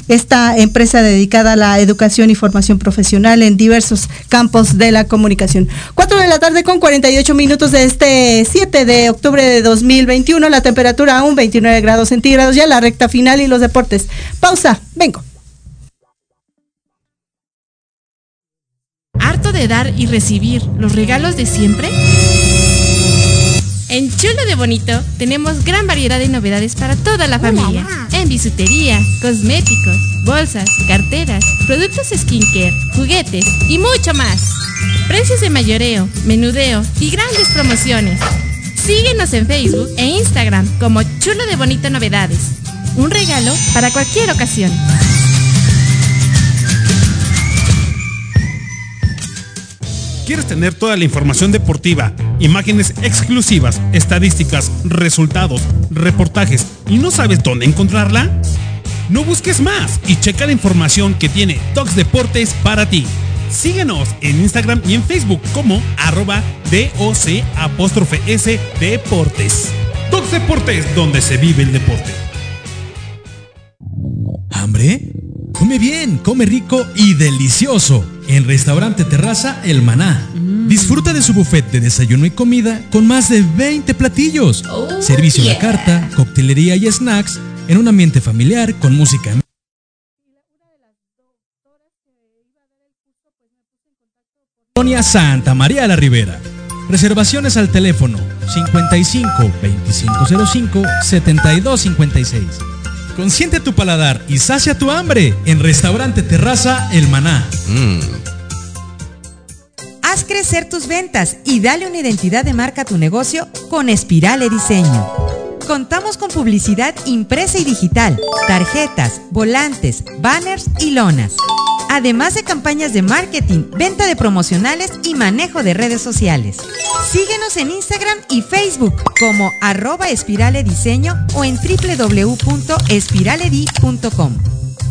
esta empresa dedicada a la educación y formación profesional en diversos campos de la comunicación. Cuatro de la tarde con 48 minutos de este 7 de octubre de 2021, la temperatura aún 29 grados centígrados, ya la recta final y los deportes. Pausa, vengo. ¿Harto de dar y recibir los regalos de siempre? En Chulo de Bonito tenemos gran variedad de novedades para toda la familia. En bisutería, cosméticos, bolsas, carteras, productos skincare, juguetes y mucho más. Precios de mayoreo, menudeo y grandes promociones. Síguenos en Facebook e Instagram como Chulo de Bonito Novedades. Un regalo para cualquier ocasión. ¿Quieres tener toda la información deportiva, imágenes exclusivas, estadísticas, resultados, reportajes y no sabes dónde encontrarla? No busques más y checa la información que tiene Tox Deportes para ti. Síguenos en Instagram y en Facebook como arroba DOC apóstrofe S Deportes. Tox Deportes, donde se vive el deporte. ¿Hambre? Come bien, come rico y delicioso. En Restaurante Terraza El Maná. Disfruta de su buffet de desayuno y comida con más de 20 platillos. Servicio a la carta, coctelería y snacks en un ambiente familiar con música Colonia Santa María la Ribera. Reservaciones al teléfono 55 2505 7256. Consiente tu paladar y sacia tu hambre en Restaurante Terraza El Maná. Haz crecer tus ventas y dale una identidad de marca a tu negocio con Espirale Diseño. Contamos con publicidad impresa y digital, tarjetas, volantes, banners y lonas. Además de campañas de marketing, venta de promocionales y manejo de redes sociales. Síguenos en Instagram y Facebook como arroba espirale diseño o en www.espiraledi.com.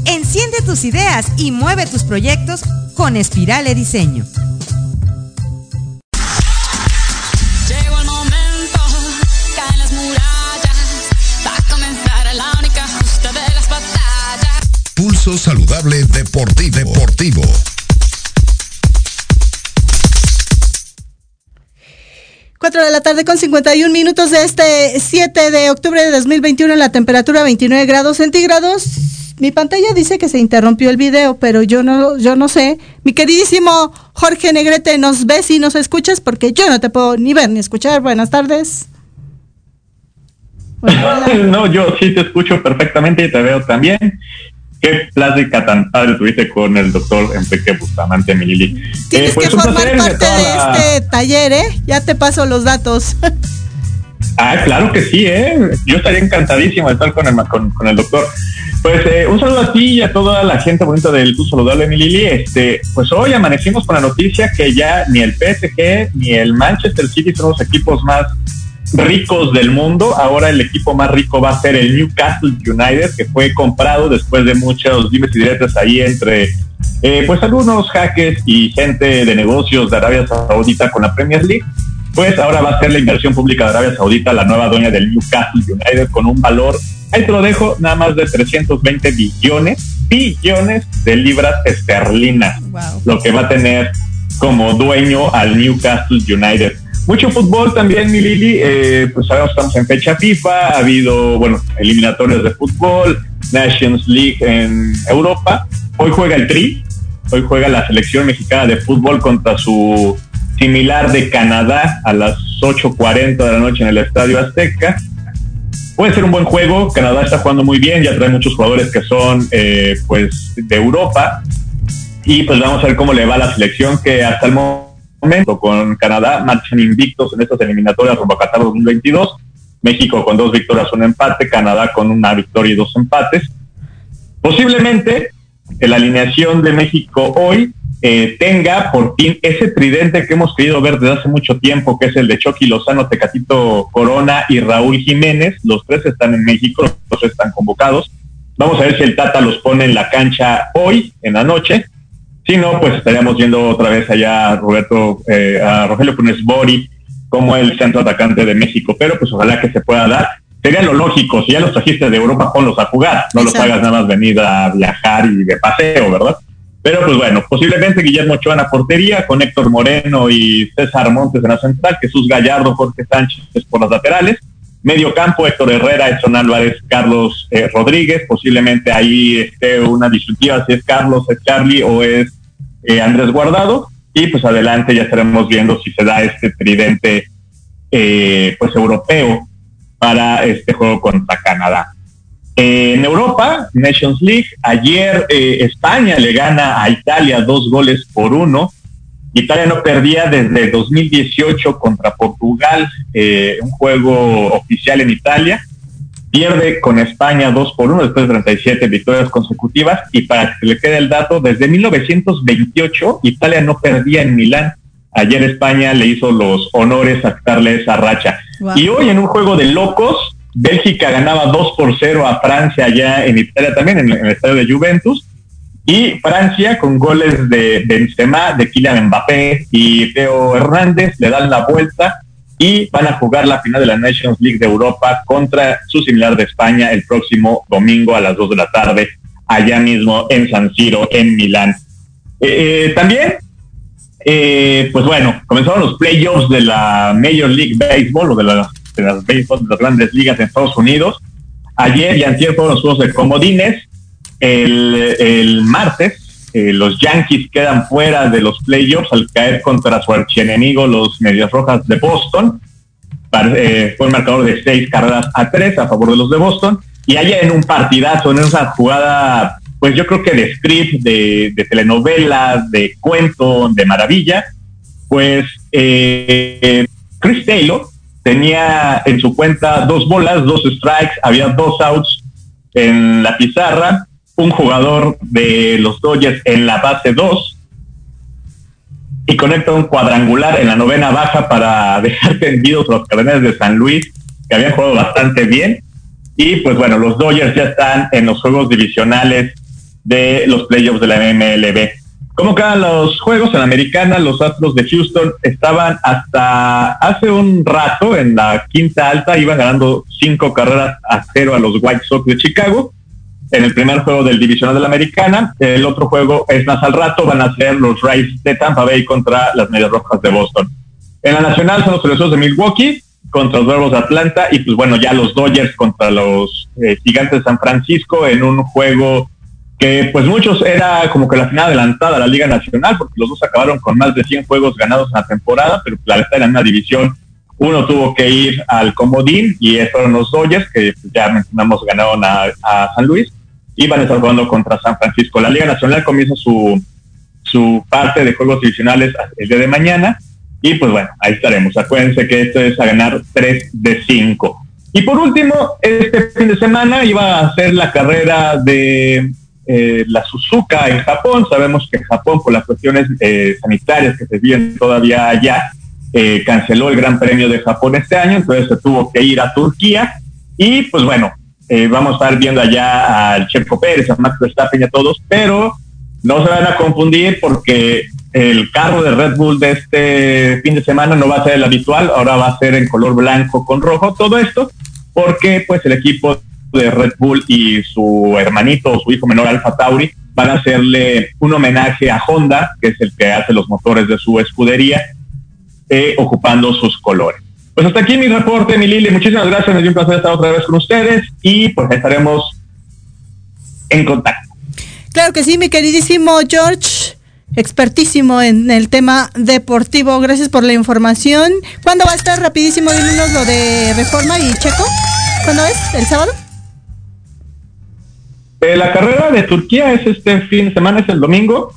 Enciende tus ideas y mueve tus proyectos con Espirale Diseño. Pulso Saludable Deportivo. Deportivo. Cuatro de la tarde con 51 minutos de este 7 de octubre de 2021, la temperatura 29 grados centígrados. Mi pantalla dice que se interrumpió el video, pero yo no, yo no sé. Mi queridísimo Jorge Negrete, ¿nos ves y nos escuchas? Porque yo no te puedo ni ver ni escuchar. Buenas tardes. [LAUGHS] no, yo sí te escucho perfectamente y te veo también. Qué plática tan padre tuviste con el doctor Enrique Bustamante Milili. Tienes que formar parte de este taller, ¿eh? Ya te paso los datos. [LAUGHS] Ah, claro que sí, ¿eh? Yo estaría encantadísimo de estar con el, con, con el doctor. Pues eh, un saludo a ti y a toda la gente bonita del Tu Saludable, mi Lili. Este, pues hoy amanecimos con la noticia que ya ni el PSG ni el Manchester City son los equipos más ricos del mundo. Ahora el equipo más rico va a ser el Newcastle United, que fue comprado después de muchos dimes y diretes ahí entre eh, pues algunos hackers y gente de negocios de Arabia Saudita con la Premier League. Pues ahora va a ser la inversión pública de Arabia Saudita la nueva dueña del Newcastle United con un valor, ahí te lo dejo, nada más de 320 billones, billones de libras esterlinas, lo que va a tener como dueño al Newcastle United. Mucho fútbol también, mi Lili. Eh, pues ahora estamos en fecha FIFA. Ha habido, bueno, eliminatorios de fútbol, Nations League en Europa. Hoy juega el Tri. Hoy juega la selección mexicana de fútbol contra su similar de Canadá a las 8.40 de la noche en el Estadio Azteca. Puede ser un buen juego. Canadá está jugando muy bien. Ya trae muchos jugadores que son, eh, pues, de Europa. Y pues vamos a ver cómo le va a la selección que hasta el momento momento con Canadá marchan invictos en estas eliminatorias rumbo a Qatar 2022. México con dos victorias, un empate, Canadá con una victoria y dos empates. Posiblemente la alineación de México hoy eh, tenga por fin ese tridente que hemos querido ver desde hace mucho tiempo, que es el de Chucky Lozano, Tecatito Corona y Raúl Jiménez. Los tres están en México, los tres están convocados. Vamos a ver si el Tata los pone en la cancha hoy, en la noche. Si no, pues estaríamos viendo otra vez allá a Roberto, eh, a Rogelio Funes Bori como el centro atacante de México, pero pues ojalá que se pueda dar. Sería lo lógico, si ya los trajiste de Europa, ponlos a jugar, no los hagas nada más venir a viajar y de paseo, ¿verdad? Pero pues bueno, posiblemente Guillermo Ochoa en la portería, con Héctor Moreno y César Montes en la central, Jesús Gallardo, Jorge Sánchez por las laterales, medio campo, Héctor Herrera, Edson Álvarez, Carlos eh, Rodríguez, posiblemente ahí esté una disyuntiva si es Carlos, es Charlie o es eh, Andrés Guardado, y pues adelante ya estaremos viendo si se da este tridente eh, pues europeo para este juego contra Canadá. Eh, en Europa, Nations League, ayer España le gana a Italia dos goles por uno. Italia no perdía desde 2018 contra Portugal, un juego oficial en Italia pierde con España 2 por 1 después de 37 victorias consecutivas y para que se le quede el dato, desde 1928 Italia no perdía en Milán. Ayer España le hizo los honores a quitarle esa racha. Y hoy en un juego de locos, Bélgica ganaba 2 por 0 a Francia allá en Italia también, en, el estadio de Juventus. Y Francia con goles de Benzema, de Kylian Mbappé y Teo Hernández le dan la vuelta y van a jugar la final de la Nations League de Europa contra su similar de España el próximo domingo a las 2 de la tarde allá mismo en San Siro, en Milán. Eh, eh, también, eh, pues bueno, comenzaron los playoffs de la Major League Baseball o de las, de las, de las grandes ligas en Estados Unidos. Ayer y antier fueron los juegos de comodines. El, el martes, eh, los Yankees quedan fuera de los playoffs al caer contra su archienemigo, los Medias Rojas de Boston. Eh, fue un marcador de seis carreras a tres a favor de los de Boston. Y ayer en un partidazo, en esa jugada, pues yo creo que de script, de, de telenovela, de cuento, de maravilla, pues eh, Chris Taylor tenía en su cuenta dos bolas, dos strikes, había dos outs en la pizarra, un jugador de los Dodgers en la base 2 y conecta un cuadrangular en la novena baja para [LAUGHS] dejar tendidos los Cardenales de San Luis, que habían jugado bastante bien. Y pues bueno, los Dodgers ya están en los juegos divisionales de los playoffs de la MLB. ¿Cómo quedan los juegos en la americana? Los Astros de Houston estaban hasta hace un rato en la quinta alta, iban ganando cinco carreras a cero a los White Sox de Chicago en el primer juego del divisional de la americana. El otro juego es más al rato, van a ser los Rays de Tampa Bay contra las Medias Rojas de Boston. En la nacional son los Cerezos de Milwaukee contra los Bravos de Atlanta y pues bueno, ya los Dodgers contra los eh, Gigantes de San Francisco en un juego que pues muchos era como que la final adelantada a la Liga Nacional porque los dos acabaron con más de 100 juegos ganados en la temporada, pero la verdad era en una división uno tuvo que ir al comodín y fueron los Dodgers que pues, ya mencionamos ganaron a San Luis y van a estar jugando contra San Francisco. La Liga Nacional comienza su, su parte de juegos divisionales el día de mañana y pues bueno, ahí estaremos. Acuérdense que esto es a ganar 3 de 5. Y por último, este fin de semana iba a ser la carrera de eh, la Suzuka en Japón. Sabemos que Japón, por las cuestiones eh, sanitarias que se viven todavía allá, eh, canceló el Gran Premio de Japón este año, entonces se tuvo que ir a Turquía. Y pues bueno, eh, vamos a estar viendo allá al Checo Pérez, a Max Verstappen y a todos, pero no se van a confundir porque el carro de Red Bull de este fin de semana no va a ser el habitual, ahora va a ser en color blanco con rojo, todo esto porque pues el equipo de Red Bull y su hermanito o su hijo menor Alfa Tauri van a hacerle un homenaje a Honda, que es el que hace los motores de su escudería, eh, ocupando sus colores. Pues hasta aquí mi reporte, mi Lili. Muchísimas gracias. Me dio un placer estar otra vez con ustedes y pues estaremos en contacto. Claro que sí, mi queridísimo George, expertísimo en el tema deportivo. Gracias por la información. ¿Cuándo va a estar rapidísimo? Dinos lo de Reforma y Checo. ¿Cuándo es? ¿El sábado? Eh, la carrera de Turquía es este fin de semana, es el domingo.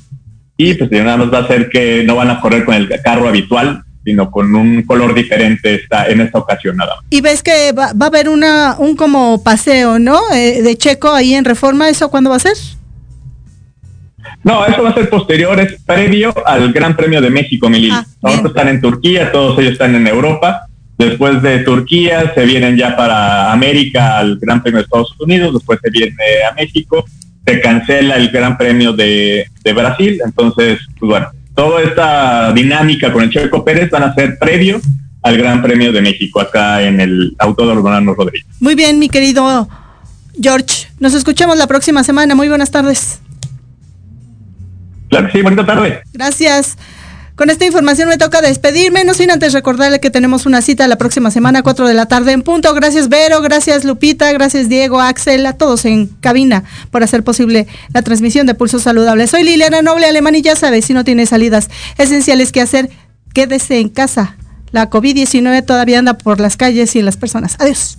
Y pues nada más va a ser que no van a correr con el carro habitual, sino con un color diferente esta, en esta ocasión nada más. Y ves que va, va a haber una un como paseo, ¿no? Eh, de Checo ahí en Reforma. ¿Eso cuándo va a ser? No, eso va a ser posterior, es previo al Gran Premio de México, Melili. Ah, Ahora están en Turquía, todos ellos están en Europa. Después de Turquía se vienen ya para América al Gran Premio de Estados Unidos, después se viene a México, se cancela el Gran Premio de, de Brasil. Entonces, pues bueno, toda esta dinámica con el Checo Pérez van a ser previo al Gran Premio de México acá en el Autódromo Bernardo Rodríguez. Muy bien, mi querido George. Nos escuchamos la próxima semana. Muy buenas tardes. Claro que sí, bonita tarde. Gracias. Con esta información me toca despedirme, no sin antes recordarle que tenemos una cita la próxima semana, 4 de la tarde en punto. Gracias Vero, gracias Lupita, gracias Diego, Axel, a todos en cabina por hacer posible la transmisión de Pulso Saludable. Soy Liliana Noble Alemán y ya sabes, si no tiene salidas esenciales que hacer, quédese en casa. La COVID-19 todavía anda por las calles y en las personas. Adiós.